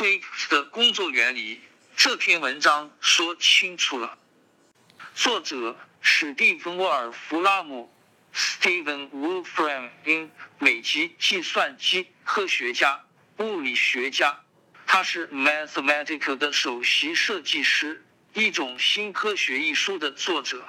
Trick 的工作原理，这篇文章说清楚了。作者史蒂芬·沃尔弗拉姆 （Steven Wolfram） in 美籍计算机科学家、物理学家，他是 Mathematica 的首席设计师，一种新科学艺术的作者。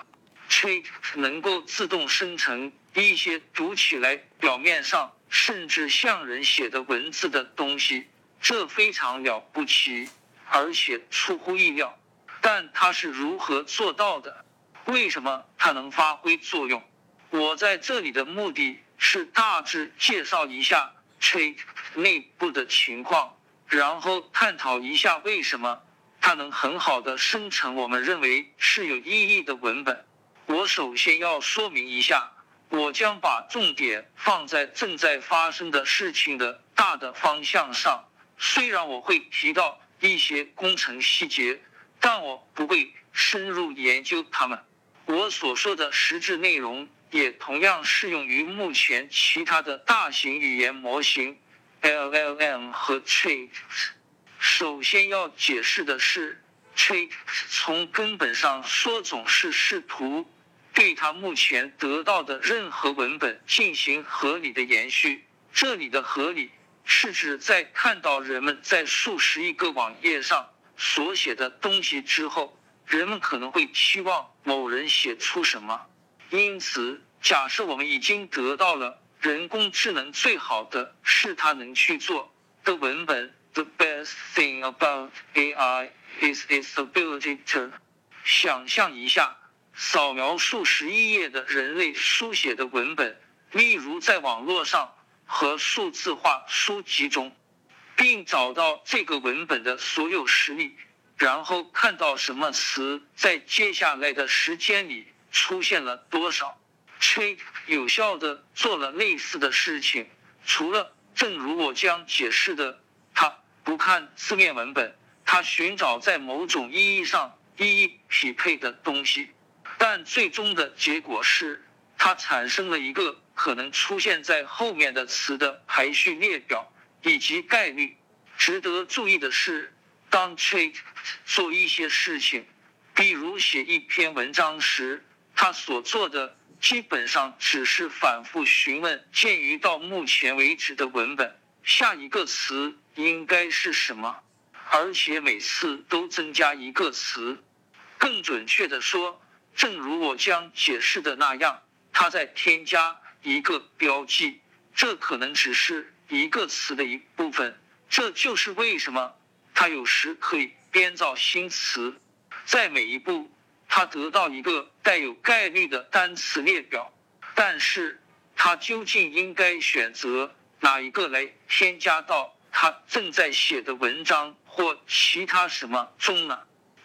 Trick 能够自动生成一些读起来表面上甚至像人写的文字的东西。这非常了不起，而且出乎意料。但它是如何做到的？为什么它能发挥作用？我在这里的目的是大致介绍一下 Trick 内部的情况，然后探讨一下为什么它能很好的生成我们认为是有意义的文本。我首先要说明一下，我将把重点放在正在发生的事情的大的方向上。虽然我会提到一些工程细节，但我不会深入研究它们。我所说的实质内容也同样适用于目前其他的大型语言模型 （LLM） 和 Trick。首先要解释的是，Trick 从根本上说总是试图对它目前得到的任何文本进行合理的延续。这里的合理。是指在看到人们在数十亿个网页上所写的东西之后，人们可能会期望某人写出什么。因此，假设我们已经得到了人工智能最好的是它能去做的文本。The best thing about AI is its ability to。想象一下，扫描数十亿页的人类书写的文本，例如在网络上。和数字化书籍中，并找到这个文本的所有实例，然后看到什么词在接下来的时间里出现了多少。崔有效的做了类似的事情，除了正如我将解释的，他不看字面文本，他寻找在某种意义上一一匹配的东西，但最终的结果是，他产生了一个。可能出现在后面的词的排序列表以及概率。值得注意的是，当 Trick 做一些事情，比如写一篇文章时，他所做的基本上只是反复询问鉴于到目前为止的文本，下一个词应该是什么，而且每次都增加一个词。更准确的说，正如我将解释的那样，他在添加。一个标记，这可能只是一个词的一部分。这就是为什么它有时可以编造新词。在每一步，它得到一个带有概率的单词列表。但是，它究竟应该选择哪一个来添加到他正在写的文章或其他什么中呢？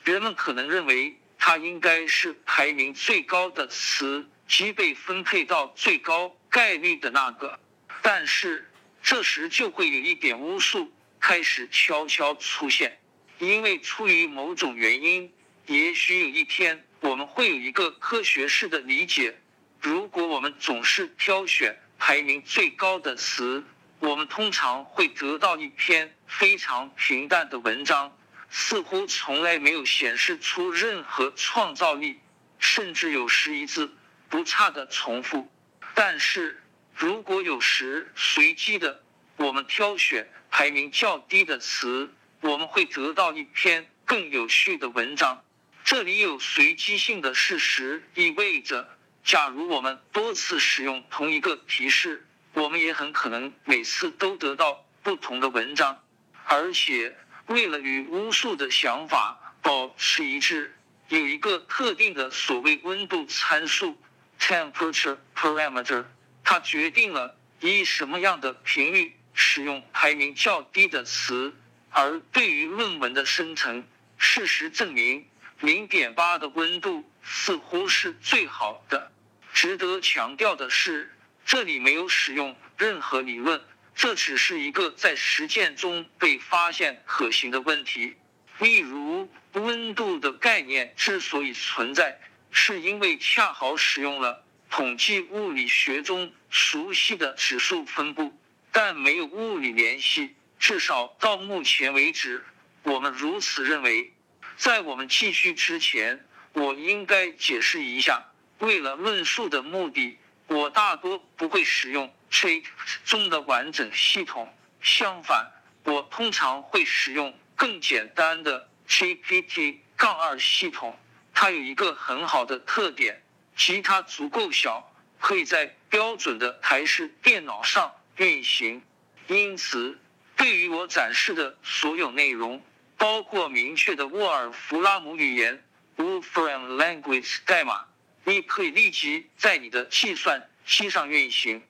人们可能认为它应该是排名最高的词。即被分配到最高概率的那个，但是这时就会有一点巫术开始悄悄出现，因为出于某种原因，也许有一天我们会有一个科学式的理解。如果我们总是挑选排名最高的词，我们通常会得到一篇非常平淡的文章，似乎从来没有显示出任何创造力，甚至有时一字。不差的重复，但是如果有时随机的，我们挑选排名较低的词，我们会得到一篇更有序的文章。这里有随机性的事实，意味着，假如我们多次使用同一个提示，我们也很可能每次都得到不同的文章。而且，为了与巫术的想法保持一致，有一个特定的所谓温度参数。Temperature parameter，它决定了以什么样的频率使用排名较低的词。而对于论文的生成，事实证明，零点八的温度似乎是最好的。值得强调的是，这里没有使用任何理论，这只是一个在实践中被发现可行的问题。例如，温度的概念之所以存在。是因为恰好使用了统计物理学中熟悉的指数分布，但没有物理联系，至少到目前为止，我们如此认为。在我们继续之前，我应该解释一下，为了论述的目的，我大多不会使用 Chat 中的完整系统。相反，我通常会使用更简单的 GPT- 杠二系统。它有一个很好的特点，即它足够小，可以在标准的台式电脑上运行。因此，对于我展示的所有内容，包括明确的沃尔弗拉姆语言 （Wolfram Language） 代码，你可以立即在你的计算机上运行。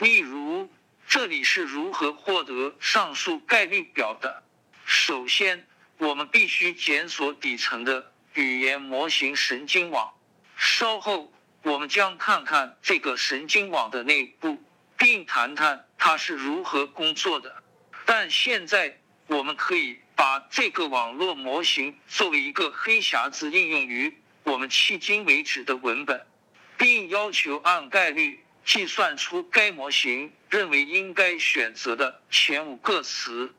例如，这里是如何获得上述概率表的。首先，我们必须检索底层的。语言模型神经网。稍后我们将看看这个神经网的内部，并谈谈它是如何工作的。但现在我们可以把这个网络模型作为一个黑匣子应用于我们迄今为止的文本，并要求按概率计算出该模型认为应该选择的前五个词。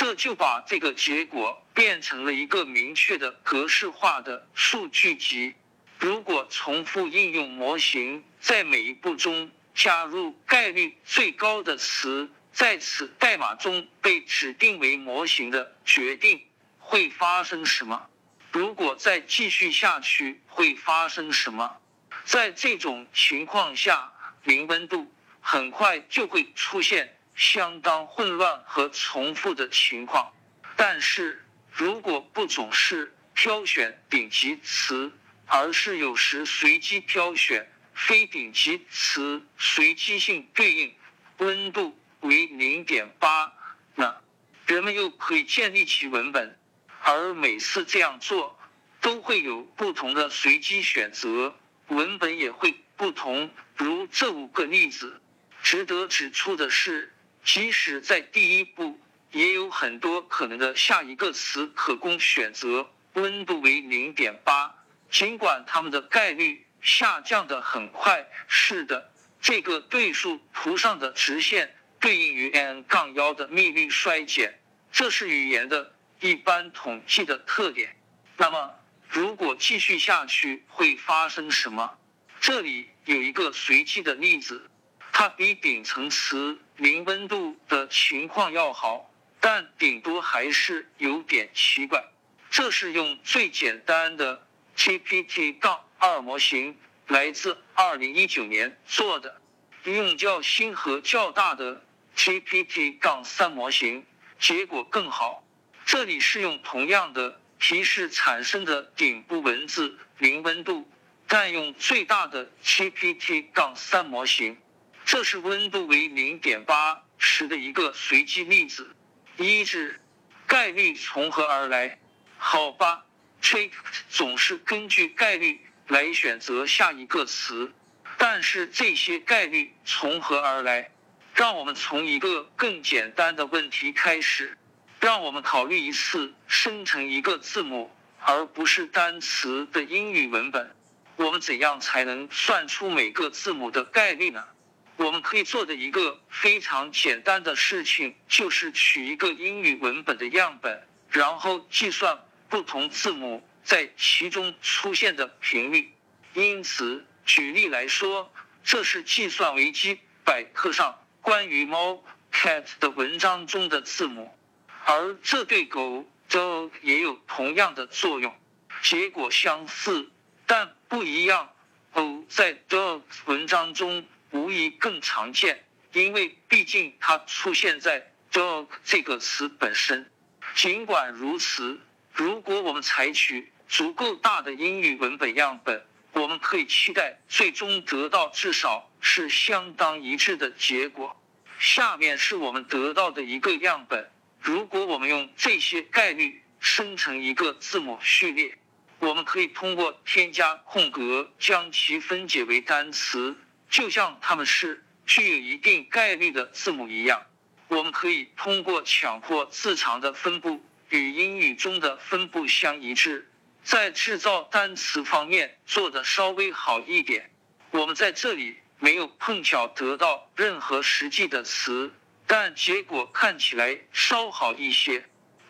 这就把这个结果变成了一个明确的格式化的数据集。如果重复应用模型，在每一步中加入概率最高的词，在此代码中被指定为模型的决定会发生什么？如果再继续下去会发生什么？在这种情况下，零温度很快就会出现。相当混乱和重复的情况，但是如果不总是挑选顶级词，而是有时随机挑选非顶级词，随机性对应温度为零点八，那人们又可以建立起文本，而每次这样做都会有不同的随机选择，文本也会不同。如这五个例子，值得指出的是。即使在第一步，也有很多可能的下一个词可供选择。温度为零点八，尽管它们的概率下降的很快。是的，这个对数图上的直线对应于 n 杠幺的密率衰减，这是语言的一般统计的特点。那么，如果继续下去会发生什么？这里有一个随机的例子。它比顶层词零温度的情况要好，但顶多还是有点奇怪。这是用最简单的 GPT- 杠二模型，来自二零一九年做的。用较新和较大的 GPT- 杠三模型，结果更好。这里是用同样的提示产生的顶部文字零温度，但用最大的 GPT- 杠三模型。这是温度为零点八时的一个随机例子。一是概率从何而来？好吧，Trick 总是根据概率来选择下一个词。但是这些概率从何而来？让我们从一个更简单的问题开始。让我们考虑一次生成一个字母而不是单词的英语文本。我们怎样才能算出每个字母的概率呢？我们可以做的一个非常简单的事情，就是取一个英语文本的样本，然后计算不同字母在其中出现的频率。因此，举例来说，这是计算维基百科上关于猫 cat 的文章中的字母，而这对狗 dog 也有同样的作用。结果相似，但不一样。哦，在 dog 文章中。无疑更常见，因为毕竟它出现在 dog 这个词本身。尽管如此，如果我们采取足够大的英语文本样本，我们可以期待最终得到至少是相当一致的结果。下面是我们得到的一个样本。如果我们用这些概率生成一个字母序列，我们可以通过添加空格将其分解为单词。就像它们是具有一定概率的字母一样，我们可以通过强迫字长的分布与英语中的分布相一致，在制造单词方面做得稍微好一点。我们在这里没有碰巧得到任何实际的词，但结果看起来稍好一些。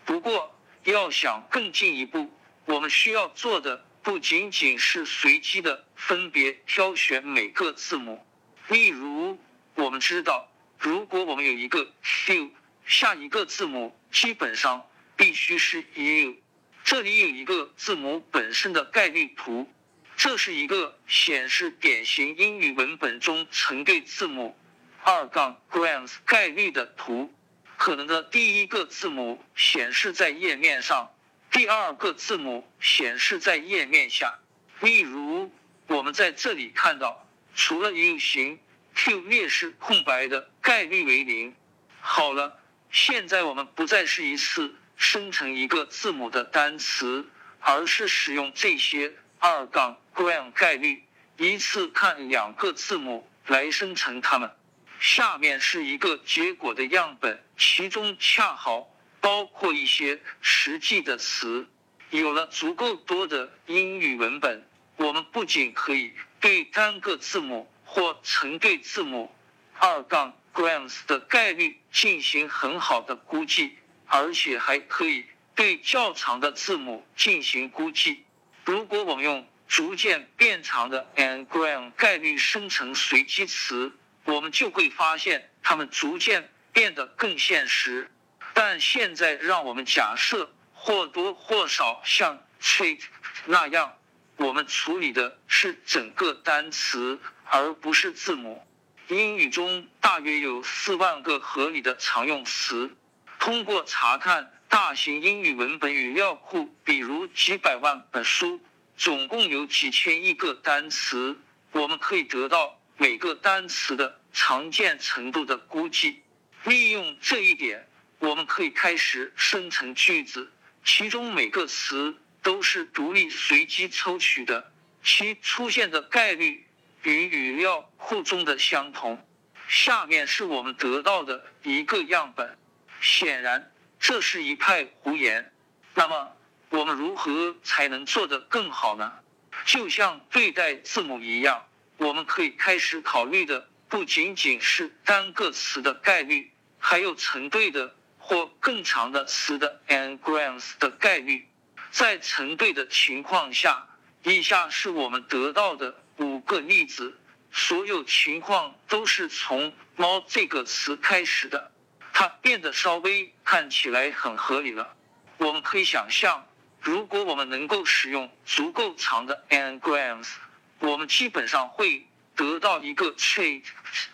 不过，要想更进一步，我们需要做的不仅仅是随机的分别挑选每个字母。例如，我们知道，如果我们有一个 Q，下一个字母基本上必须是 U。这里有一个字母本身的概率图，这是一个显示典型英语文本中成对字母二杠 grams 概率的图。可能的第一个字母显示在页面上，第二个字母显示在页面下。例如，我们在这里看到，除了 U 型，Q 列是空白的概率为零。好了，现在我们不再是一次。生成一个字母的单词，而是使用这些二杠 gram 概率，一次看两个字母来生成它们。下面是一个结果的样本，其中恰好包括一些实际的词。有了足够多的英语文本，我们不仅可以对单个字母或成对字母二杠 grams 的概率进行很好的估计。而且还可以对较长的字母进行估计。如果我们用逐渐变长的 n-gram 概率生成随机词，我们就会发现它们逐渐变得更现实。但现在让我们假设或多或少像 treat 那样，我们处理的是整个单词，而不是字母。英语中大约有四万个合理的常用词。通过查看大型英语文本语料库，比如几百万本书，总共有几千亿个单词，我们可以得到每个单词的常见程度的估计。利用这一点，我们可以开始生成句子，其中每个词都是独立随机抽取的，其出现的概率与语料库中的相同。下面是我们得到的一个样本。显然，这是一派胡言。那么，我们如何才能做得更好呢？就像对待字母一样，我们可以开始考虑的不仅仅是单个词的概率，还有成对的或更长的词的 n-grams 的概率。在成对的情况下，以下是我们得到的五个例子，所有情况都是从“猫”这个词开始的。它变得稍微看起来很合理了。我们可以想象，如果我们能够使用足够长的 n-grams，我们基本上会得到一个 trait。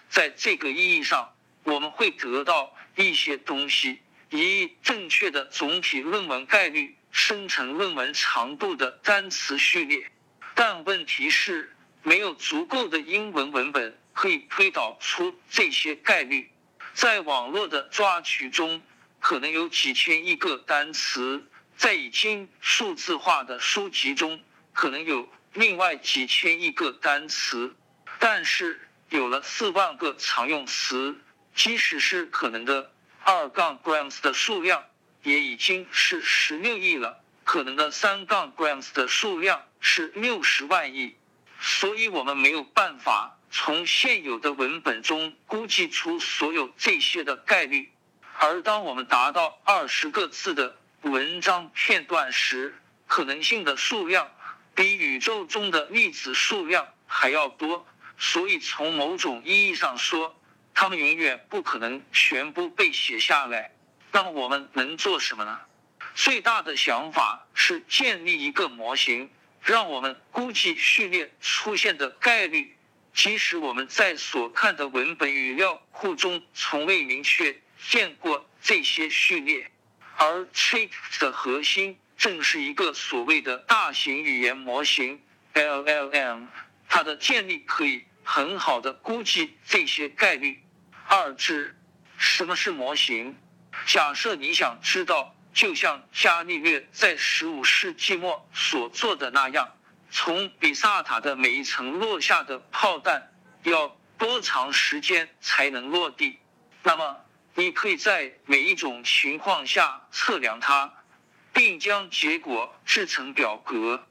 在这个意义上，我们会得到一些东西，以正确的总体论文概率生成论文长度的单词序列。但问题是，没有足够的英文文本可以推导出这些概率。在网络的抓取中，可能有几千亿个单词；在已经数字化的书籍中，可能有另外几千亿个单词。但是，有了四万个常用词，即使是可能的二杠 grams 的数量，也已经是十六亿了。可能的三杠 grams 的数量是六十万亿，所以我们没有办法。从现有的文本中估计出所有这些的概率，而当我们达到二十个字的文章片段时，可能性的数量比宇宙中的粒子数量还要多。所以从某种意义上说，他们永远不可能全部被写下来。那么我们能做什么呢？最大的想法是建立一个模型，让我们估计序列出现的概率。即使我们在所看的文本语料库中从未明确见过这些序列，而 trait 的核心正是一个所谓的大型语言模型 LLM，它的建立可以很好的估计这些概率。二至，什么是模型？假设你想知道，就像伽利略在十五世纪末所做的那样。从比萨塔的每一层落下的炮弹要多长时间才能落地？那么，你可以在每一种情况下测量它，并将结果制成表格，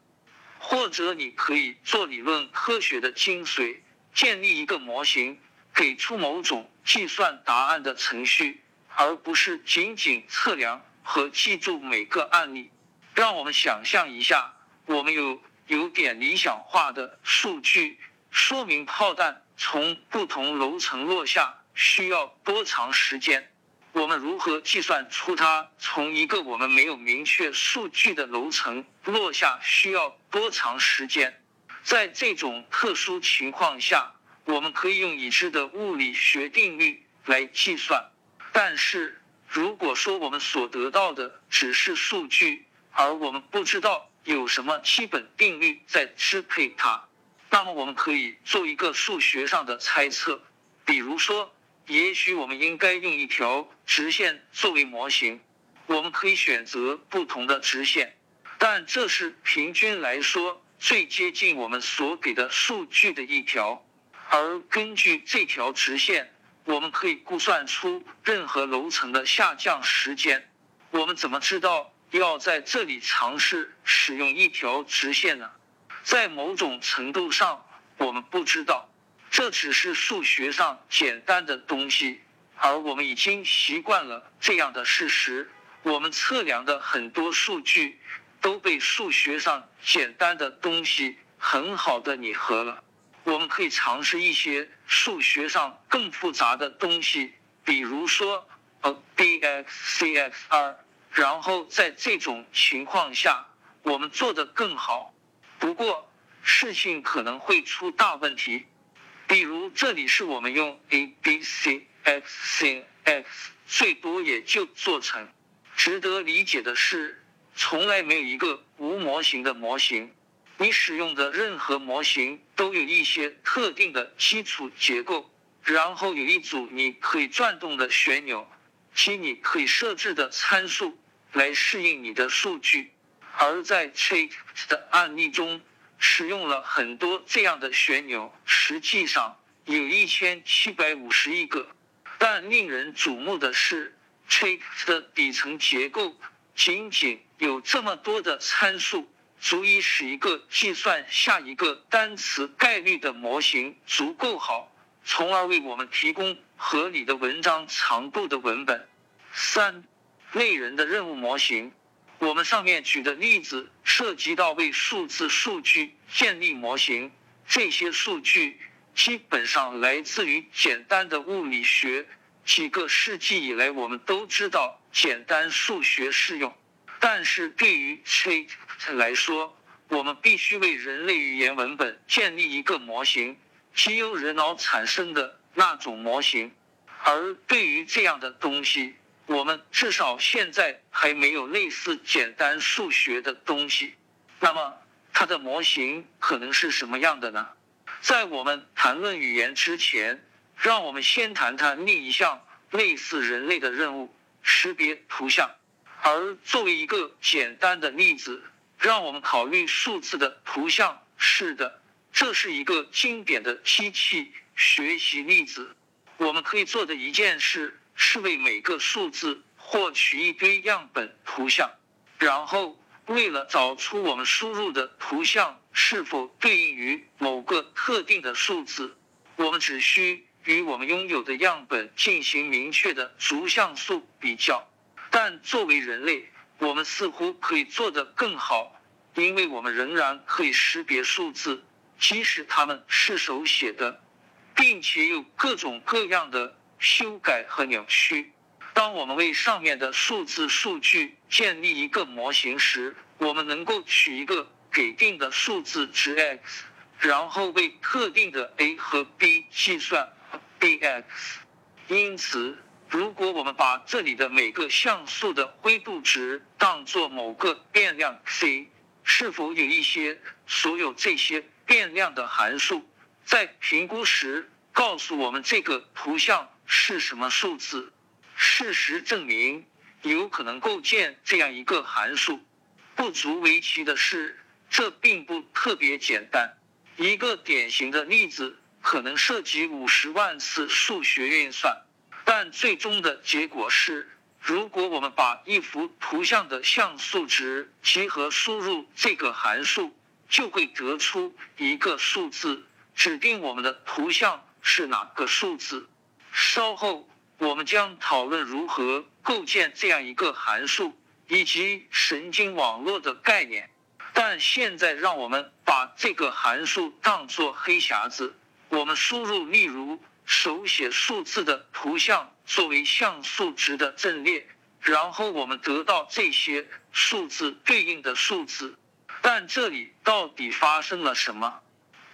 或者你可以做理论科学的精髓，建立一个模型，给出某种计算答案的程序，而不是仅仅测量和记住每个案例。让我们想象一下，我们有有点理想化的数据，说明炮弹从不同楼层落下需要多长时间。我们如何计算出它从一个我们没有明确数据的楼层落下需要多长时间？在这种特殊情况下，我们可以用已知的物理学定律来计算。但是，如果说我们所得到的只是数据，而我们不知道有什么基本定律在支配它，那么我们可以做一个数学上的猜测，比如说。也许我们应该用一条直线作为模型。我们可以选择不同的直线，但这是平均来说最接近我们所给的数据的一条。而根据这条直线，我们可以估算出任何楼层的下降时间。我们怎么知道要在这里尝试使用一条直线呢？在某种程度上，我们不知道。这只是数学上简单的东西，而我们已经习惯了这样的事实。我们测量的很多数据都被数学上简单的东西很好的拟合了。我们可以尝试一些数学上更复杂的东西，比如说呃 b x c x r，然后在这种情况下，我们做得更好。不过事情可能会出大问题。比如这里是我们用 a b c x c x，最多也就做成。值得理解的是，从来没有一个无模型的模型。你使用的任何模型都有一些特定的基础结构，然后有一组你可以转动的旋钮及你可以设置的参数来适应你的数据。而在 Trick 的案例中。使用了很多这样的旋钮，实际上有一千七百五十亿个。但令人瞩目的是，Trick 的底层结构仅仅有这么多的参数，足以使一个计算下一个单词概率的模型足够好，从而为我们提供合理的文章长度的文本。三类人的任务模型。我们上面举的例子涉及到为数字数据建立模型，这些数据基本上来自于简单的物理学。几个世纪以来，我们都知道简单数学适用，但是对于 Chat 来说，我们必须为人类语言文本建立一个模型，即由人脑产生的那种模型。而对于这样的东西，我们至少现在还没有类似简单数学的东西。那么，它的模型可能是什么样的呢？在我们谈论语言之前，让我们先谈谈另一项类似人类的任务——识别图像。而作为一个简单的例子，让我们考虑数字的图像。是的，这是一个经典的机器学习例子。我们可以做的一件事。是为每个数字获取一堆样本图像，然后为了找出我们输入的图像是否对应于某个特定的数字，我们只需与我们拥有的样本进行明确的逐像素比较。但作为人类，我们似乎可以做得更好，因为我们仍然可以识别数字，即使它们是手写的，并且有各种各样的。修改和扭曲。当我们为上面的数字数据建立一个模型时，我们能够取一个给定的数字值 x，然后为特定的 a 和 b 计算 bx。因此，如果我们把这里的每个像素的灰度值当做某个变量 c，是否有一些所有这些变量的函数在评估时告诉我们这个图像？是什么数字？事实证明，有可能构建这样一个函数。不足为奇的是，这并不特别简单。一个典型的例子可能涉及五十万次数学运算，但最终的结果是，如果我们把一幅图像的像素值集合输入这个函数，就会得出一个数字，指定我们的图像。是哪个数字。稍后我们将讨论如何构建这样一个函数以及神经网络的概念。但现在让我们把这个函数当作黑匣子，我们输入例如手写数字的图像作为像素值的阵列，然后我们得到这些数字对应的数字。但这里到底发生了什么？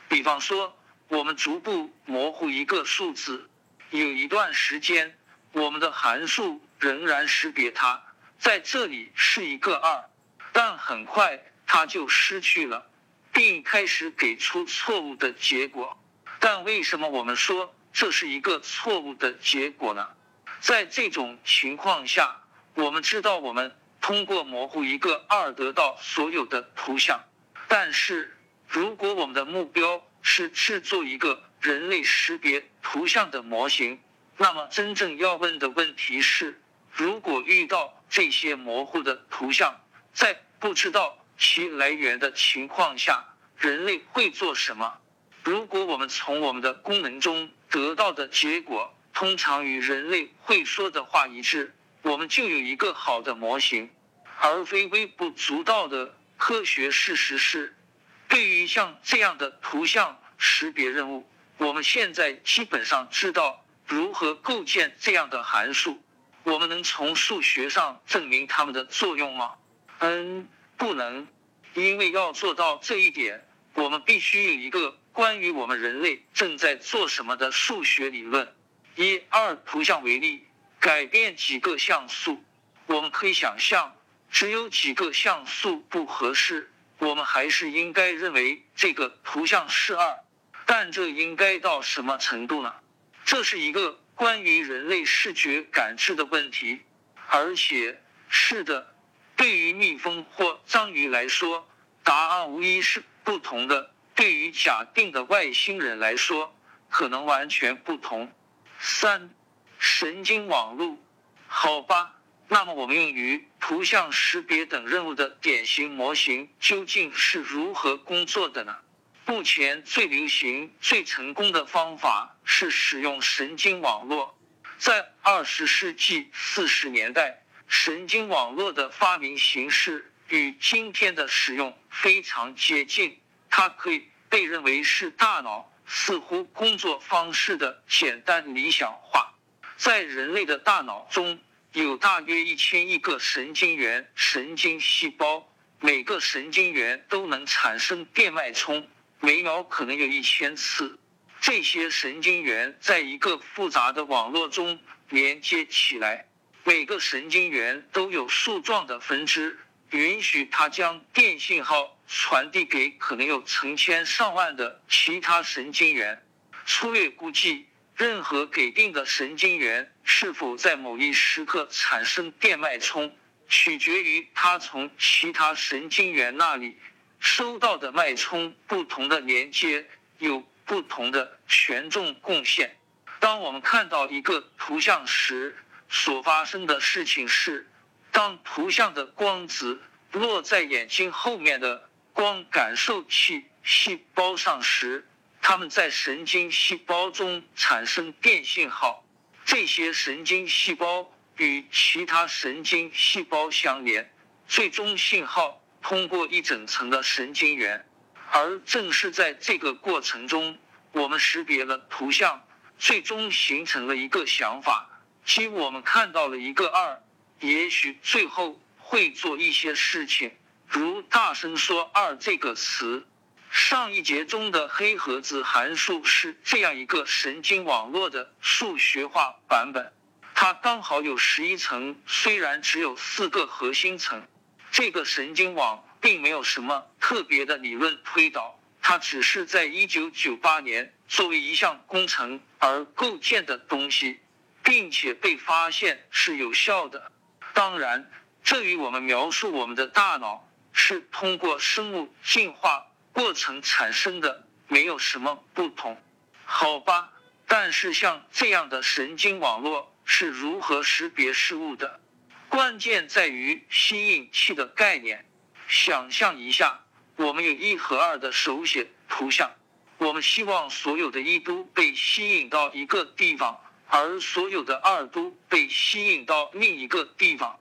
比方说，我们逐步模糊一个数字。有一段时间，我们的函数仍然识别它，在这里是一个二，但很快它就失去了，并开始给出错误的结果。但为什么我们说这是一个错误的结果呢？在这种情况下，我们知道我们通过模糊一个二得到所有的图像，但是如果我们的目标是制作一个。人类识别图像的模型，那么真正要问的问题是：如果遇到这些模糊的图像，在不知道其来源的情况下，人类会做什么？如果我们从我们的功能中得到的结果通常与人类会说的话一致，我们就有一个好的模型，而非微不足道的科学事实是，对于像这样的图像识别任务。我们现在基本上知道如何构建这样的函数。我们能从数学上证明它们的作用吗？嗯，不能，因为要做到这一点，我们必须有一个关于我们人类正在做什么的数学理论。以二图像为例，改变几个像素，我们可以想象，只有几个像素不合适，我们还是应该认为这个图像是二。但这应该到什么程度呢？这是一个关于人类视觉感知的问题，而且是的，对于蜜蜂或章鱼来说，答案无疑是不同的；对于假定的外星人来说，可能完全不同。三，神经网络，好吧，那么我们用于图像识别等任务的典型模型究竟是如何工作的呢？目前最流行、最成功的方法是使用神经网络。在二十世纪四十年代，神经网络的发明形式与今天的使用非常接近。它可以被认为是大脑似乎工作方式的简单理想化。在人类的大脑中有大约一千亿个神经元、神经细胞，每个神经元都能产生电脉冲。每秒可能有一千次，这些神经元在一个复杂的网络中连接起来，每个神经元都有树状的分支，允许它将电信号传递给可能有成千上万的其他神经元。粗略估计，任何给定的神经元是否在某一时刻产生电脉冲，取决于它从其他神经元那里。收到的脉冲不同的连接有不同的权重贡献。当我们看到一个图像时，所发生的事情是，当图像的光子落在眼睛后面的光感受器细胞上时，它们在神经细胞中产生电信号。这些神经细胞与其他神经细胞相连，最终信号。通过一整层的神经元，而正是在这个过程中，我们识别了图像，最终形成了一个想法，即我们看到了一个二，也许最后会做一些事情，如大声说“二”这个词。上一节中的黑盒子函数是这样一个神经网络的数学化版本，它刚好有十一层，虽然只有四个核心层。这个神经网并没有什么特别的理论推导，它只是在一九九八年作为一项工程而构建的东西，并且被发现是有效的。当然，这与我们描述我们的大脑是通过生物进化过程产生的没有什么不同，好吧？但是像这样的神经网络是如何识别事物的？关键在于吸引器的概念。想象一下，我们有一和二的手写图像，我们希望所有的一都被吸引到一个地方，而所有的二都被吸引到另一个地方。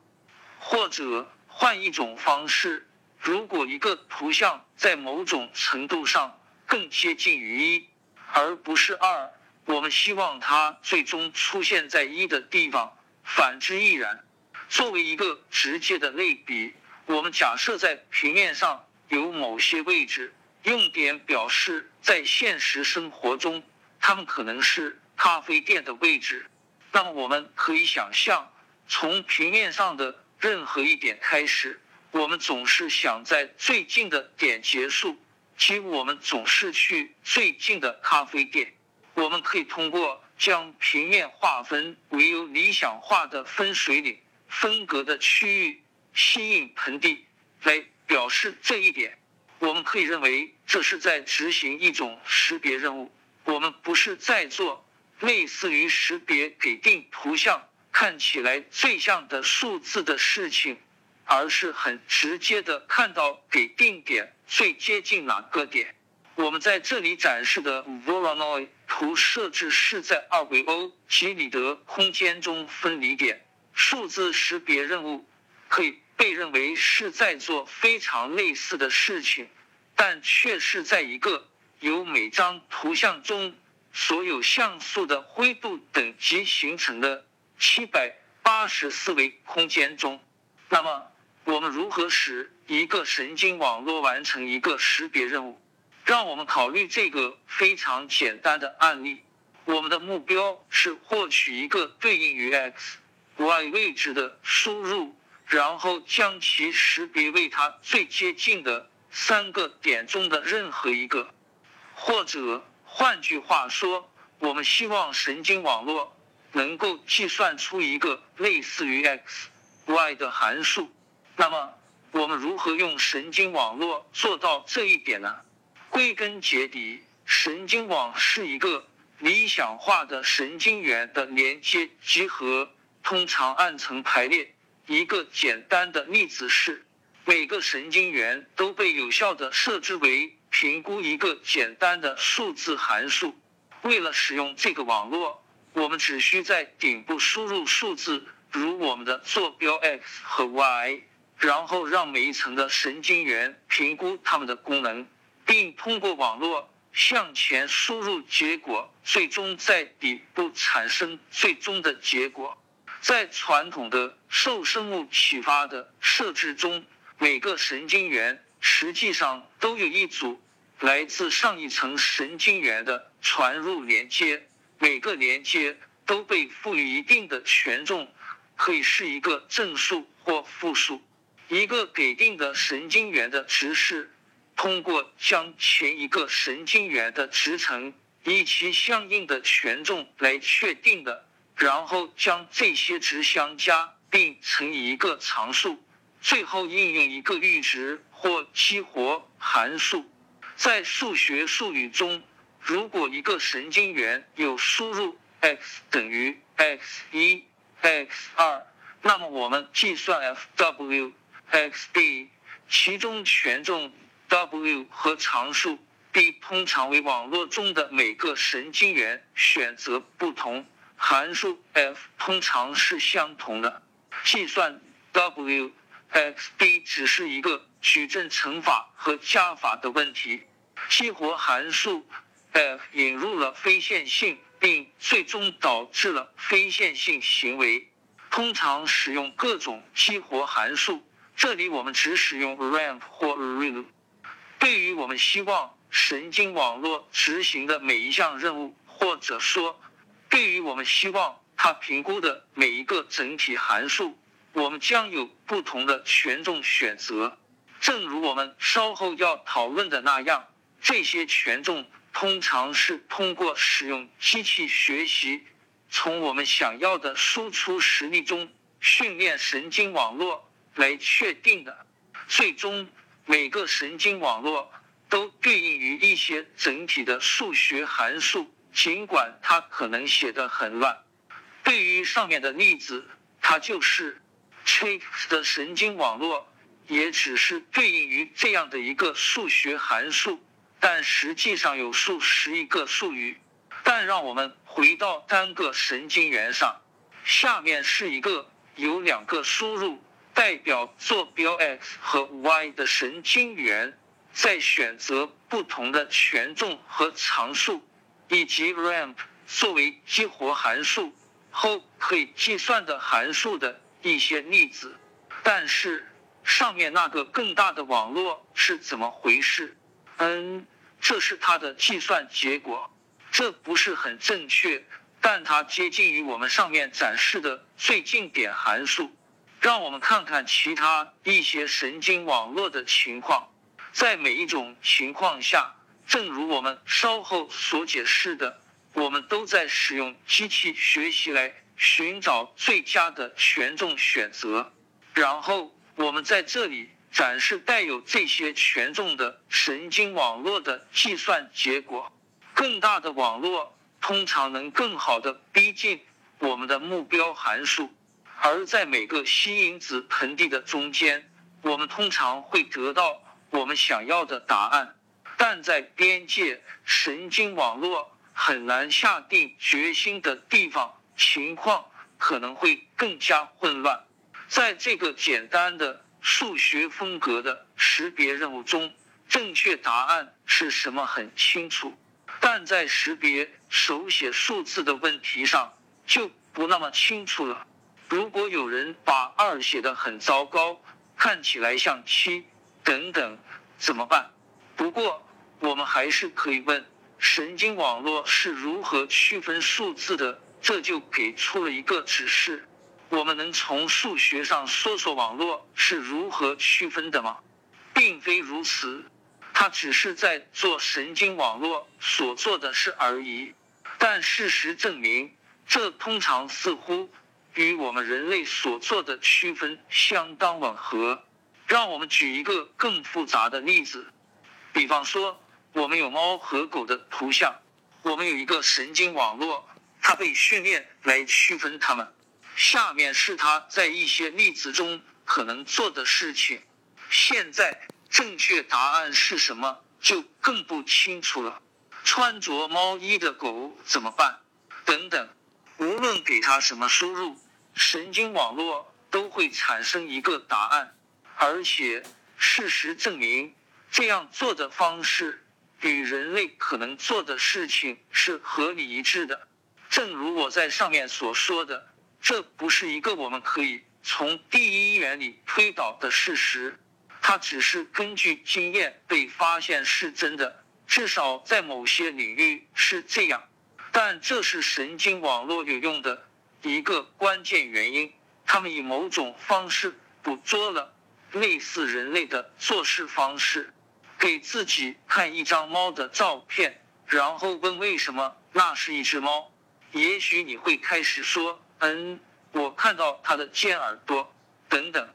或者换一种方式，如果一个图像在某种程度上更接近于一，而不是二，我们希望它最终出现在一的地方，反之亦然。作为一个直接的类比，我们假设在平面上有某些位置，用点表示在现实生活中，它们可能是咖啡店的位置。那么我们可以想象，从平面上的任何一点开始，我们总是想在最近的点结束，即我们总是去最近的咖啡店。我们可以通过将平面划分为有理想化的分水岭。分隔的区域吸引盆地来表示这一点，我们可以认为这是在执行一种识别任务。我们不是在做类似于识别给定图像看起来最像的数字的事情，而是很直接的看到给定点最接近哪个点。我们在这里展示的 Voronoi 图设置是在二维欧几里得空间中分离点。数字识别任务可以被认为是在做非常类似的事情，但却是在一个由每张图像中所有像素的灰度等级形成的七百八十四维空间中。那么，我们如何使一个神经网络完成一个识别任务？让我们考虑这个非常简单的案例。我们的目标是获取一个对应于 x。y 位置的输入，然后将其识别为它最接近的三个点中的任何一个，或者换句话说，我们希望神经网络能够计算出一个类似于 x、y 的函数。那么，我们如何用神经网络做到这一点呢？归根结底，神经网是一个理想化的神经元的连接集合。通常按层排列。一个简单的例子是，每个神经元都被有效的设置为评估一个简单的数字函数。为了使用这个网络，我们只需在顶部输入数字，如我们的坐标 x 和 y，然后让每一层的神经元评估它们的功能，并通过网络向前输入结果，最终在底部产生最终的结果。在传统的受生物启发的设置中，每个神经元实际上都有一组来自上一层神经元的传入连接，每个连接都被赋予一定的权重，可以是一个正数或负数。一个给定的神经元的值是通过将前一个神经元的值乘以其相应的权重来确定的。然后将这些值相加，并乘以一个常数，最后应用一个阈值或激活函数。在数学术语中，如果一个神经元有输入 x 等于 x 一、x 二，那么我们计算 f(w) x b，其中权重 w 和常数 b 通常为网络中的每个神经元选择不同。函数 f 通常是相同的，计算 w x b 只是一个矩阵乘法和加法的问题。激活函数 f 引入了非线性，并最终导致了非线性行为。通常使用各种激活函数，这里我们只使用 ramp 或 relu。对于我们希望神经网络执行的每一项任务，或者说。对于我们希望它评估的每一个整体函数，我们将有不同的权重选择。正如我们稍后要讨论的那样，这些权重通常是通过使用机器学习，从我们想要的输出实例中训练神经网络来确定的。最终，每个神经网络都对应于一些整体的数学函数。尽管它可能写的很乱，对于上面的例子，它就是 Trix 的神经网络，也只是对应于这样的一个数学函数但实际上有数十亿个术语。但让我们回到单个神经元上，下面是一个有两个输入代表坐标 x 和 y 的神经元，在选择不同的权重和常数，以及 ramp 作为激活函数后可以计算的函数的一些例子。但是上面那个更大的网络是怎么回事？嗯，这是它的计算结果。这不是很正确，但它接近于我们上面展示的最近点函数。让我们看看其他一些神经网络的情况。在每一种情况下，正如我们稍后所解释的，我们都在使用机器学习来寻找最佳的权重选择。然后我们在这里展示带有这些权重的神经网络的计算结果。更大的网络通常能更好的逼近我们的目标函数，而在每个吸引子盆地的中间，我们通常会得到我们想要的答案。但在边界神经网络很难下定决心的地方，情况可能会更加混乱。在这个简单的数学风格的识别任务中，正确答案是什么很清楚。但在识别手写数字的问题上就不那么清楚了。如果有人把二写的很糟糕，看起来像七等等，怎么办？不过我们还是可以问神经网络是如何区分数字的，这就给出了一个指示。我们能从数学上说说网络是如何区分的吗？并非如此。它只是在做神经网络所做的事而已，但事实证明，这通常似乎与我们人类所做的区分相当吻合。让我们举一个更复杂的例子，比方说，我们有猫和狗的图像，我们有一个神经网络，它被训练来区分它们。下面是它在一些例子中可能做的事情。现在。正确答案是什么就更不清楚了。穿着猫衣的狗怎么办？等等，无论给它什么输入，神经网络都会产生一个答案。而且事实证明，这样做的方式与人类可能做的事情是合理一致的。正如我在上面所说的，这不是一个我们可以从第一原理推导的事实。它只是根据经验被发现是真的，至少在某些领域是这样。但这是神经网络有用的一个关键原因。他们以某种方式捕捉了类似人类的做事方式，给自己看一张猫的照片，然后问为什么那是一只猫。也许你会开始说：“嗯，我看到它的尖耳朵，等等。”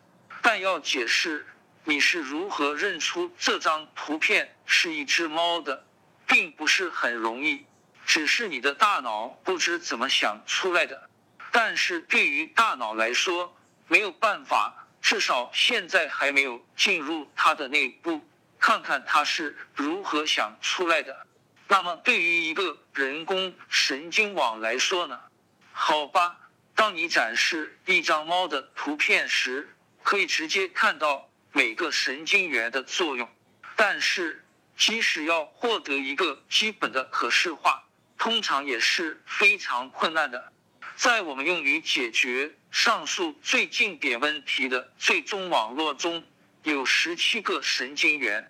但要解释。你是如何认出这张图片是一只猫的，并不是很容易，只是你的大脑不知怎么想出来的。但是对于大脑来说，没有办法，至少现在还没有进入它的内部，看看它是如何想出来的。那么对于一个人工神经网来说呢？好吧，当你展示一张猫的图片时，可以直接看到。每个神经元的作用，但是即使要获得一个基本的可视化，通常也是非常困难的。在我们用于解决上述最近点问题的最终网络中，有十七个神经元；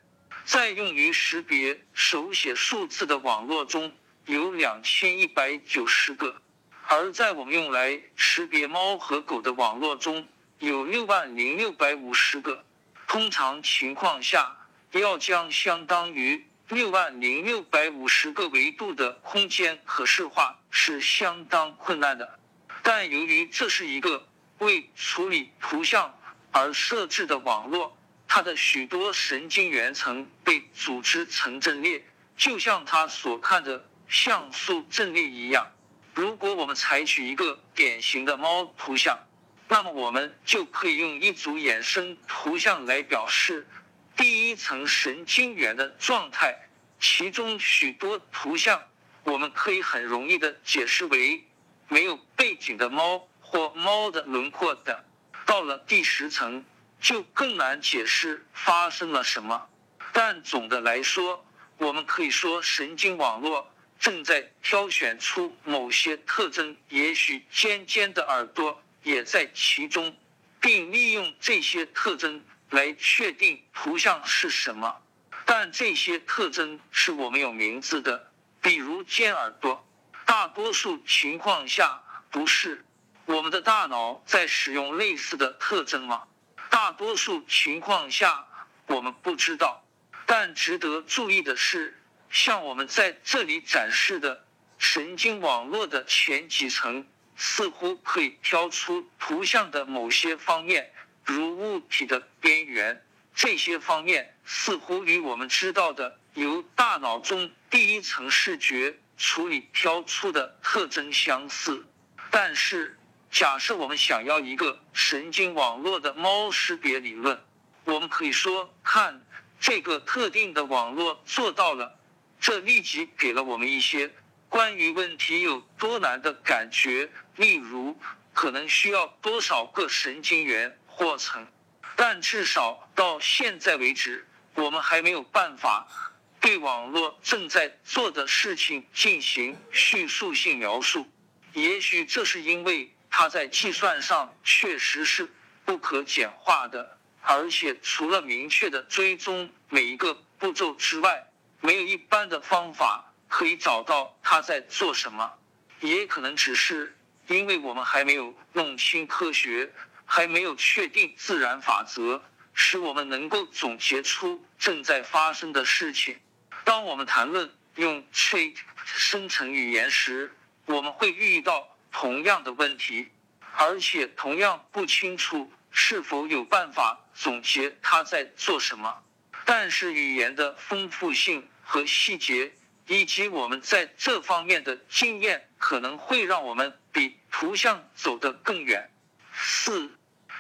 在用于识别手写数字的网络中，有两千一百九十个；而在我们用来识别猫和狗的网络中，有六万零六百五十个。通常情况下，要将相当于六万零六百五十个维度的空间可视化是相当困难的。但由于这是一个为处理图像而设置的网络，它的许多神经元层被组织成阵列，就像它所看的像素阵列一样。如果我们采取一个典型的猫图像。那么我们就可以用一组衍生图像来表示第一层神经元的状态，其中许多图像，我们可以很容易的解释为没有背景的猫或猫的轮廓等。到了第十层，就更难解释发生了什么。但总的来说，我们可以说神经网络正在挑选出某些特征，也许尖尖的耳朵也在其中，并利用这些特征来确定图像是什么。但这些特征是我们有名字的，比如尖耳朵。大多数情况下不是。我们的大脑在使用类似的特征吗？大多数情况下我们不知道。但值得注意的是，像我们在这里展示的神经网络的前几层，似乎可以挑出图像的某些方面，如物体的边缘。这些方面似乎与我们知道的由大脑中第一层视觉处理挑出的特征相似。但是，假设我们想要一个神经网络的猫识别理论，我们可以说：看这个特定的网络做到了。这立即给了我们一些关于问题有多难的感觉，例如可能需要多少个神经元或层。但至少到现在为止，我们还没有办法对网络正在做的事情进行叙述性描述。也许这是因为它在计算上确实是不可简化的，而且除了明确的追踪每一个步骤之外，没有一般的方法可以找到他在做什么。也可能只是因为我们还没有弄清科学。还没有确定自然法则，使我们能够总结出正在发生的事情。当我们谈论用 trait 生成语言时，我们会遇到同样的问题，而且同样不清楚是否有办法总结它在做什么。但是语言的丰富性和细节，以及我们在这方面的经验，可能会让我们比图像走得更远。四、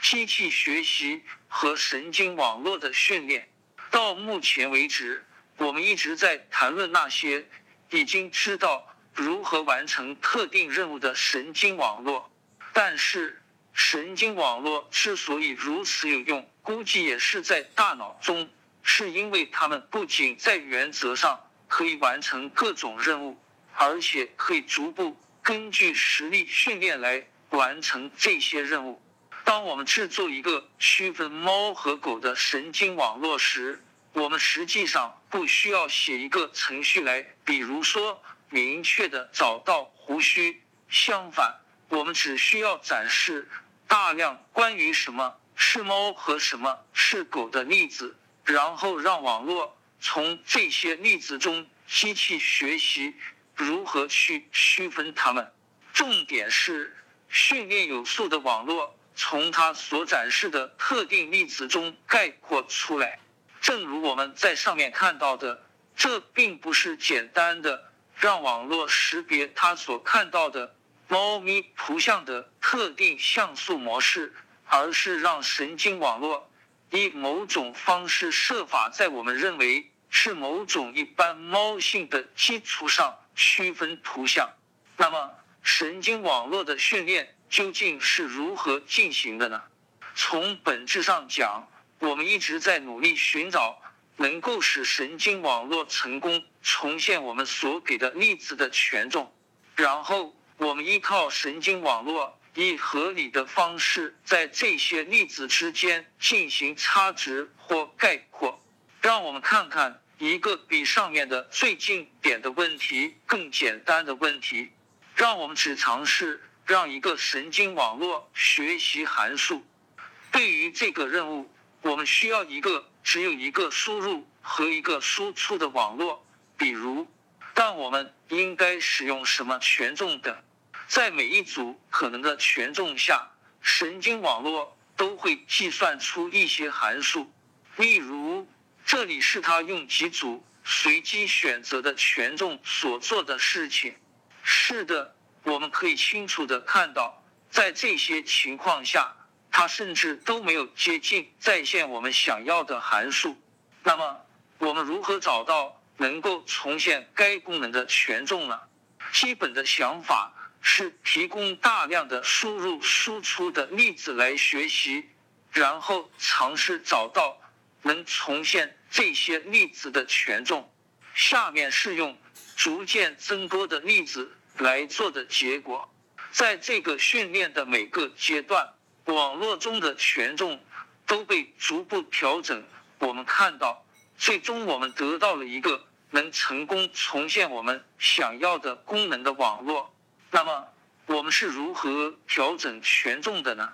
机器学习和神经网络的训练。到目前为止，我们一直在谈论那些已经知道如何完成特定任务的神经网络。但是，神经网络之所以如此有用，估计也是在大脑中，是因为它们不仅在原则上可以完成各种任务，而且可以逐步根据实力训练来。完成这些任务。当我们制作一个区分猫和狗的神经网络时，我们实际上不需要写一个程序来，比如说明确的找到胡须。相反，我们只需要展示大量关于什么是猫和什么是狗的例子，然后让网络从这些例子中机器学习如何去区分它们。重点是。训练有素的网络从它所展示的特定例子中概括出来。正如我们在上面看到的，这并不是简单的让网络识别它所看到的猫咪图像的特定像素模式，而是让神经网络以某种方式设法在我们认为是某种一般猫性的基础上区分图像。那么。神经网络的训练究竟是如何进行的呢？从本质上讲，我们一直在努力寻找能够使神经网络成功重现我们所给的例子的权重，然后我们依靠神经网络以合理的方式在这些例子之间进行差值或概括。让我们看看一个比上面的最近点的问题更简单的问题。让我们只尝试让一个神经网络学习函数。对于这个任务，我们需要一个只有一个输入和一个输出的网络。比如，但我们应该使用什么权重的？在每一组可能的权重下，神经网络都会计算出一些函数。例如，这里是他用几组随机选择的权重所做的事情。是的，我们可以清楚的看到，在这些情况下，它甚至都没有接近再现我们想要的函数。那么，我们如何找到能够重现该功能的权重呢？基本的想法是提供大量的输入输出的例子来学习，然后尝试找到能重现这些例子的权重。下面是用逐渐增多的例子来做的结果。在这个训练的每个阶段，网络中的权重都被逐步调整。我们看到，最终我们得到了一个能成功重现我们想要的功能的网络。那么，我们是如何调整权重的呢？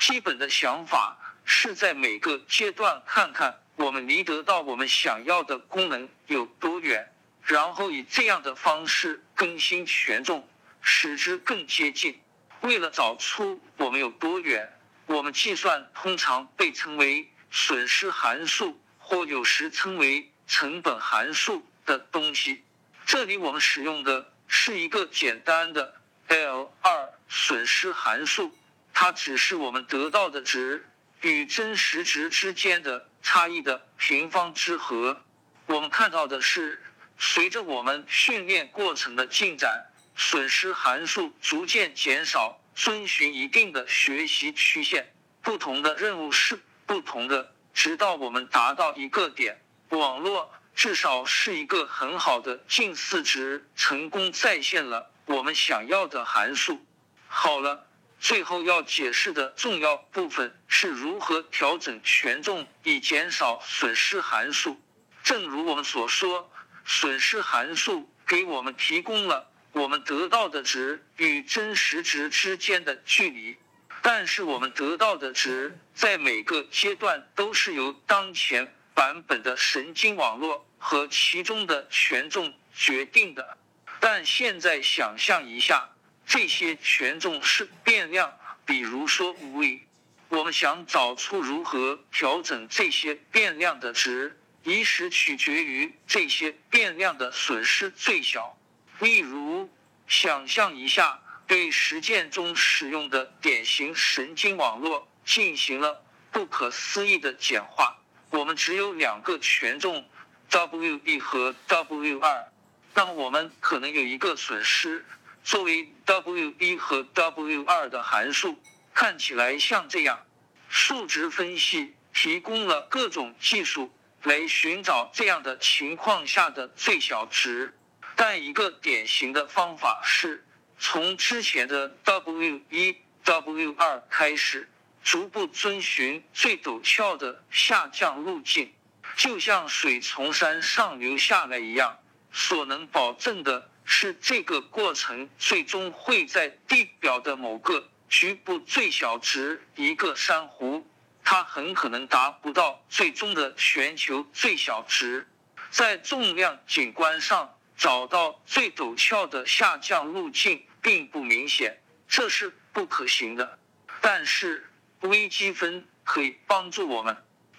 基本的想法是在每个阶段看看我们离得到我们想要的功能有多远，然后以这样的方式更新权重，使之更接近。为了找出我们有多远，我们计算通常被称为。损失函数或有时称为成本函数的东西，这里我们使用的是一个简单的 L 二损失函数，它只是我们得到的值与真实值之间的差异的平方之和。我们看到的是，随着我们训练过程的进展，损失函数逐渐减少，遵循一定的学习曲线。不同的任务是。不同的，直到我们达到一个点，网络至少是一个很好的近似值，成功再现了我们想要的函数。好了，最后要解释的重要部分是如何调整权重以减少损失函数。正如我们所说，损失函数给我们提供了我们得到的值与真实值之间的距离。但是我们得到的值在每个阶段都是由当前版本的神经网络和其中的权重决定的。但现在想象一下，这些权重是变量，比如说 v，我们想找出如何调整这些变量的值，以使取决于这些变量的损失最小。例如，想象一下。对实践中使用的典型神经网络进行了不可思议的简化。我们只有两个权重 w 一和 w 二，那么我们可能有一个损失。作为 w 一和 w 二的函数，看起来像这样。数值分析提供了各种技术来寻找这样的情况下的最小值，但一个典型的方法是。从之前的 W 一、W 二开始，逐步遵循最陡峭的下降路径，就像水从山上流下来一样。所能保证的是，这个过程最终会在地表的某个局部最小值——一个珊瑚，它很可能达不到最终的全球最小值。在重量景观上找到最陡峭的下降路径。并不明显，这是不可行的。但是微积分可以帮助我们。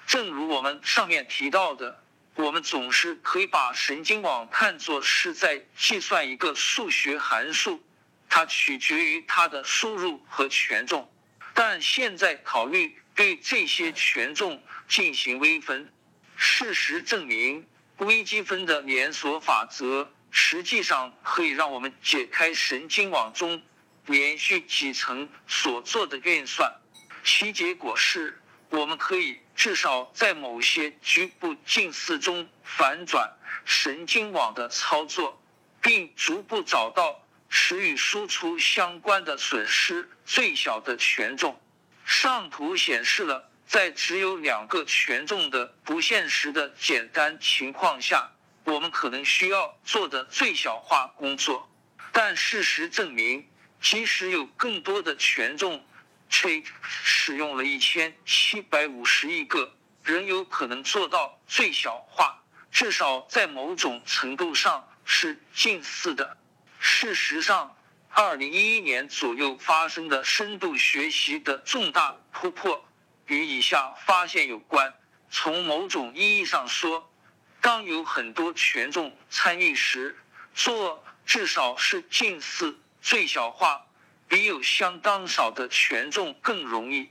正如我们上面提到的，我们总是可以把神经网看作是在计算一个数学函数，它取决于它的输入和权重。但现在考虑对这些权重进行微分。事实证明，微积分的连锁法则。实际上可以让我们解开神经网中连续几层所做的运算，其结果是，我们可以至少在某些局部近似中反转神经网的操作，并逐步找到使与输出相关的损失最小的权重。上图显示了，在只有两个权重的不现实的简单情况下。我们可能需要做的最小化工作，但事实证明，即使有更多的权重 t r a 使用了一千七百五十亿个，仍有可能做到最小化，至少在某种程度上是近似的。事实上，二零一一年左右发生的深度学习的重大突破与以下发现有关。从某种意义上说，当有很多权重参与时，做至少是近似最小化，比有相当少的权重更容易。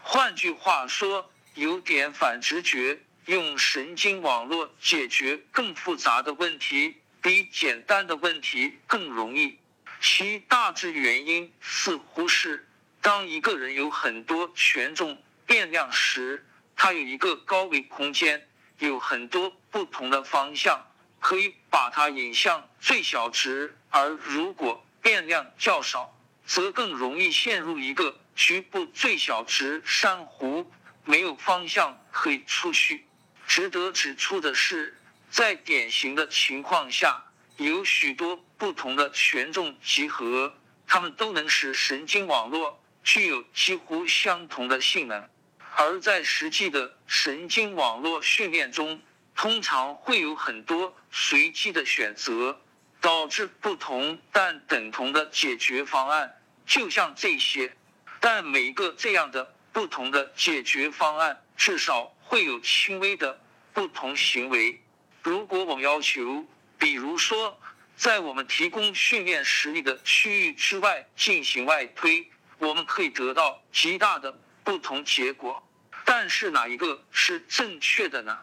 换句话说，有点反直觉，用神经网络解决更复杂的问题，比简单的问题更容易。其大致原因似乎是，当一个人有很多权重变量时，他有一个高维空间，有很多不同的方向，可以把它引向最小值；而如果变量较少，则更容易陷入一个局部最小值珊瑚，没有方向可以出去。值得指出的是，在典型的情况下，有许多不同的权重集合，它们都能使神经网络具有几乎相同的性能。而在实际的神经网络训练中，通常会有很多随机的选择，导致不同但等同的解决方案。就像这些，但每一个这样的不同的解决方案，至少会有轻微的。不同行为，如果我们要求，比如说，在我们提供训练实例的区域之外进行外推，我们可以得到极大的不同结果。但是哪一个是正确的呢？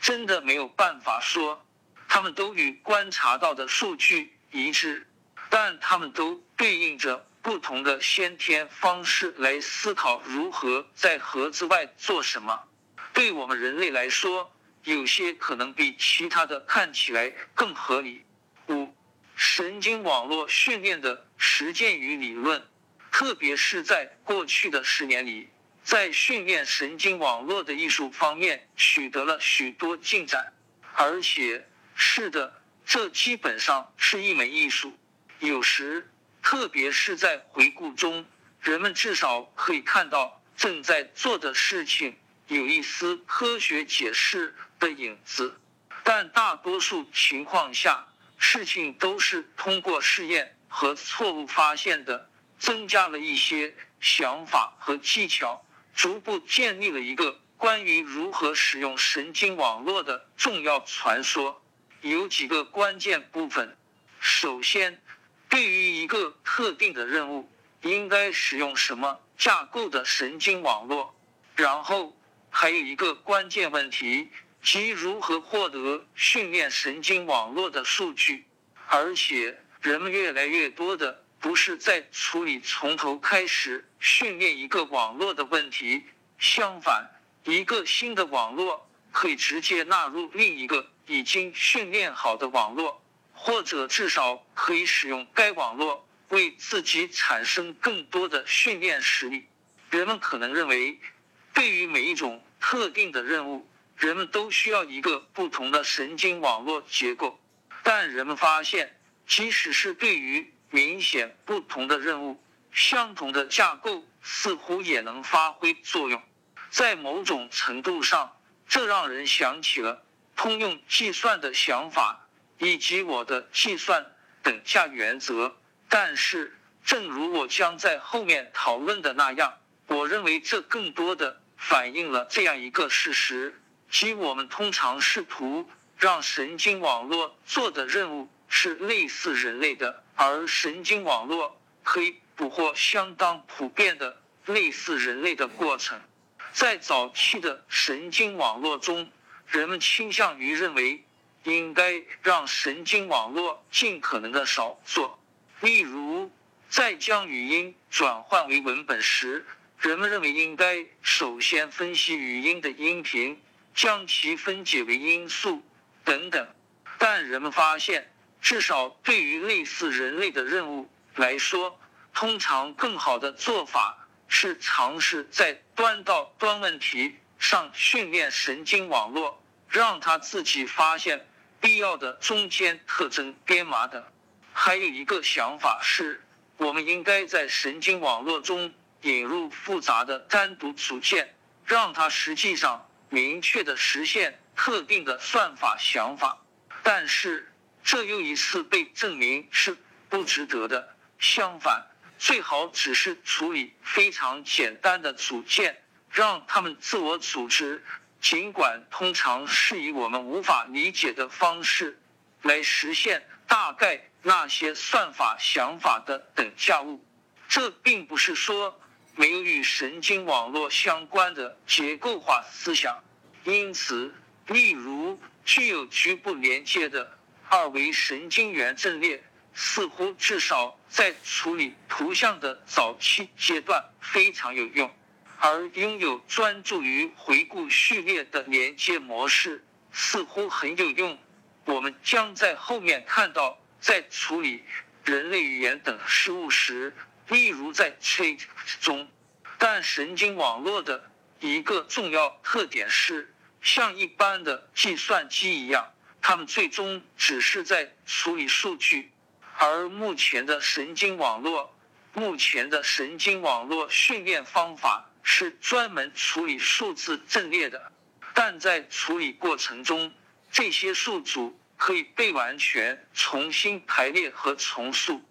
真的没有办法说。他们都与观察到的数据一致，但他们都对应着不同的先天方式来思考如何在盒子外做什么。对我们人类来说。有些可能比其他的看起来更合理。五、神经网络训练的实践与理论，特别是在过去的十年里，在训练神经网络的艺术方面取得了许多进展。而且，是的，这基本上是一门艺术。有时，特别是在回顾中，人们至少可以看到正在做的事情。有一丝科学解释的影子，但大多数情况下，事情都是通过试验和错误发现的。增加了一些想法和技巧，逐步建立了一个关于如何使用神经网络的重要传说。有几个关键部分：首先，对于一个特定的任务，应该使用什么架构的神经网络；然后。还有一个关键问题，即如何获得训练神经网络的数据。而且，人们越来越多的不是在处理从头开始训练一个网络的问题，相反，一个新的网络可以直接纳入另一个已经训练好的网络，或者至少可以使用该网络为自己产生更多的训练实力。人们可能认为。对于每一种特定的任务，人们都需要一个不同的神经网络结构。但人们发现，即使是对于明显不同的任务，相同的架构似乎也能发挥作用。在某种程度上，这让人想起了通用计算的想法以及我的计算等价原则。但是，正如我将在后面讨论的那样，我认为这更多的。反映了这样一个事实，即我们通常试图让神经网络做的任务是类似人类的，而神经网络可以捕获相当普遍的类似人类的过程。在早期的神经网络中，人们倾向于认为应该让神经网络尽可能的少做，例如在将语音转换为文本时。人们认为应该首先分析语音的音频，将其分解为音素等等。但人们发现，至少对于类似人类的任务来说，通常更好的做法是尝试在端到端问题上训练神经网络，让它自己发现必要的中间特征编码等。还有一个想法是，我们应该在神经网络中。引入复杂的单独组件，让它实际上明确的实现特定的算法想法。但是这又一次被证明是不值得的。相反，最好只是处理非常简单的组件，让他们自我组织，尽管通常是以我们无法理解的方式来实现大概那些算法想法的等价物。这并不是说。没有与神经网络相关的结构化思想，因此例如，具有局部连接的二维神经元阵列，似乎至少在处理图像的早期阶段非常有用；而拥有专注于回顾序列的连接模式，似乎很有用。我们将在后面看到，在处理人类语言等事物时，例如在 chat 中，但神经网络的一个重要特点是，像一般的计算机一样，它们最终只是在处理数据，而目前的神经网络，目前的神经网络训练方法是专门处理数字阵列的，但在处理过程中。这些数组可以被完全重新排列和重塑。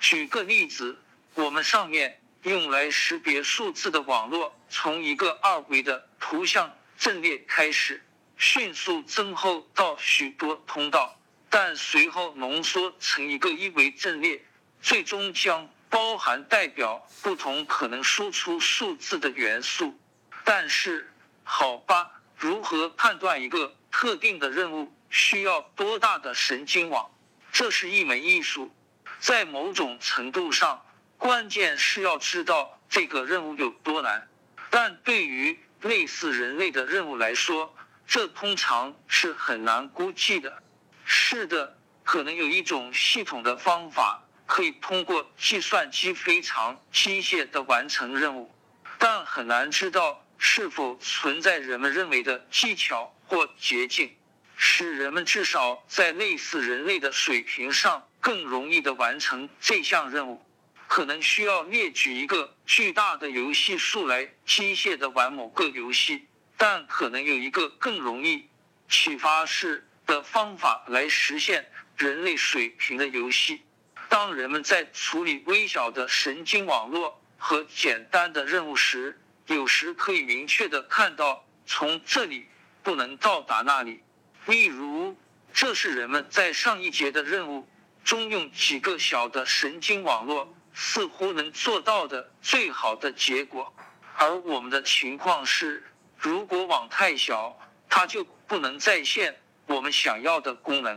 举个例子，我们上面用来识别数字的网络，从一个二维的图像阵列开始，迅速增厚到许多通道，但随后浓缩成一个一维阵列，最终将包含代表不同可能输出数字的元素。但是，好吧，如何判断一个？特定的任务需要多大的神经网？这是一门艺术。在某种程度上，关键是要知道这个任务有多难。但对于类似人类的任务来说，这通常是很难估计的。是的，可能有一种系统的方法可以通过计算机非常机械的完成任务，但很难知道是否存在人们认为的技巧。或捷径，使人们至少在类似人类的水平上更容易的完成这项任务。可能需要列举一个巨大的游戏数来机械的玩某个游戏，但可能有一个更容易启发式的方法来实现人类水平的游戏。当人们在处理微小的神经网络和简单的任务时，有时可以明确的看到从这里。不能到达那里。例如，这是人们在上一节的任务中用几个小的神经网络似乎能做到的最好的结果。而我们的情况是，如果网太小，它就不能再现我们想要的功能；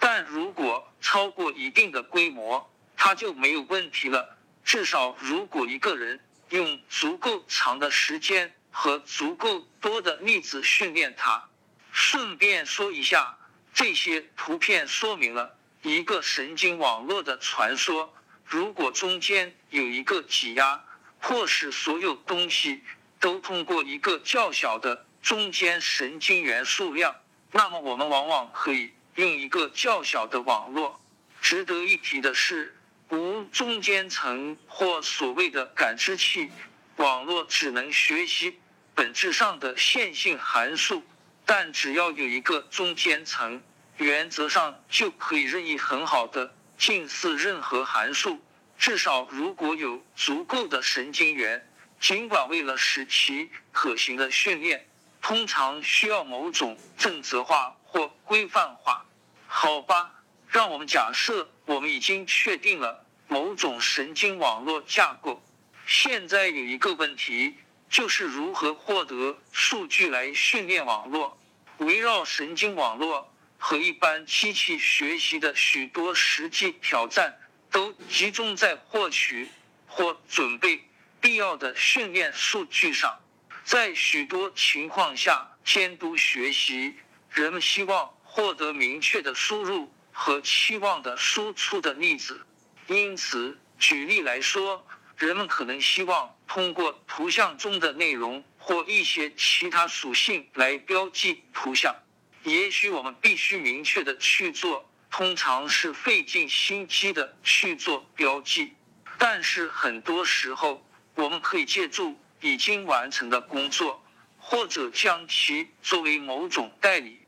但如果超过一定的规模，它就没有问题了。至少，如果一个人用足够长的时间。和足够多的例子训练它。顺便说一下，这些图片说明了一个神经网络的传说。如果中间有一个挤压，迫使所有东西都通过一个较小的中间神经元数量，那么我们往往可以用一个较小的网络。值得一提的是，无中间层或所谓的感知器。网络只能学习本质上的线性函数，但只要有一个中间层，原则上就可以任意很好的近似任何函数。至少如果有足够的神经元，尽管为了使其可行的训练，通常需要某种正则化或规范化。好吧，让我们假设我们已经确定了某种神经网络架构。现在有一个问题，就是如何获得数据来训练网络。围绕神经网络和一般机器学习的许多实际挑战，都集中在获取或准备必要的训练数据上。在许多情况下，监督学习，人们希望获得明确的输入和期望的输出的例子。因此，举例来说。人们可能希望通过图像中的内容或一些其他属性来标记图像。也许我们必须明确的去做，通常是费尽心机的去做标记。但是很多时候，我们可以借助已经完成的工作，或者将其作为某种代理。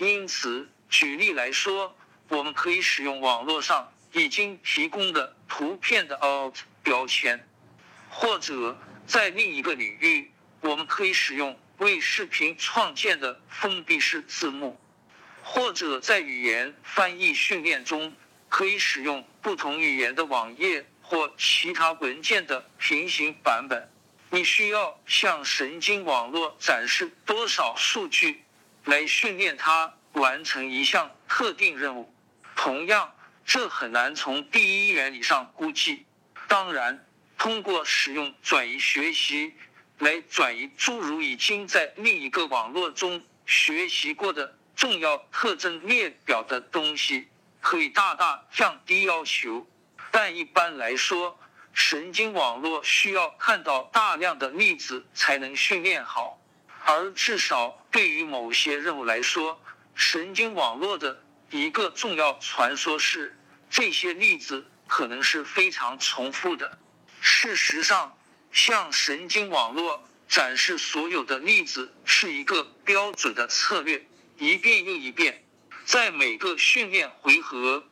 因此，举例来说，我们可以使用网络上已经提供的图片的 alt。标签，或者在另一个领域，我们可以使用为视频创建的封闭式字幕，或者在语言翻译训练中，可以使用不同语言的网页或其他文件的平行版本。你需要向神经网络展示多少数据，来训练它完成一项特定任务。同样，这很难从第一原理上估计。当然，通过使用转移学习来转移诸如已经在另一个网络中学习过的重要特征列表的东西，可以大大降低要求。但一般来说，神经网络需要看到大量的例子才能训练好。而至少对于某些任务来说，神经网络的一个重要传说是，这些例子可能是非常重复的。事实上，向神经网络展示所有的例子是一个标准的策略，一遍又一遍，在每个训练回合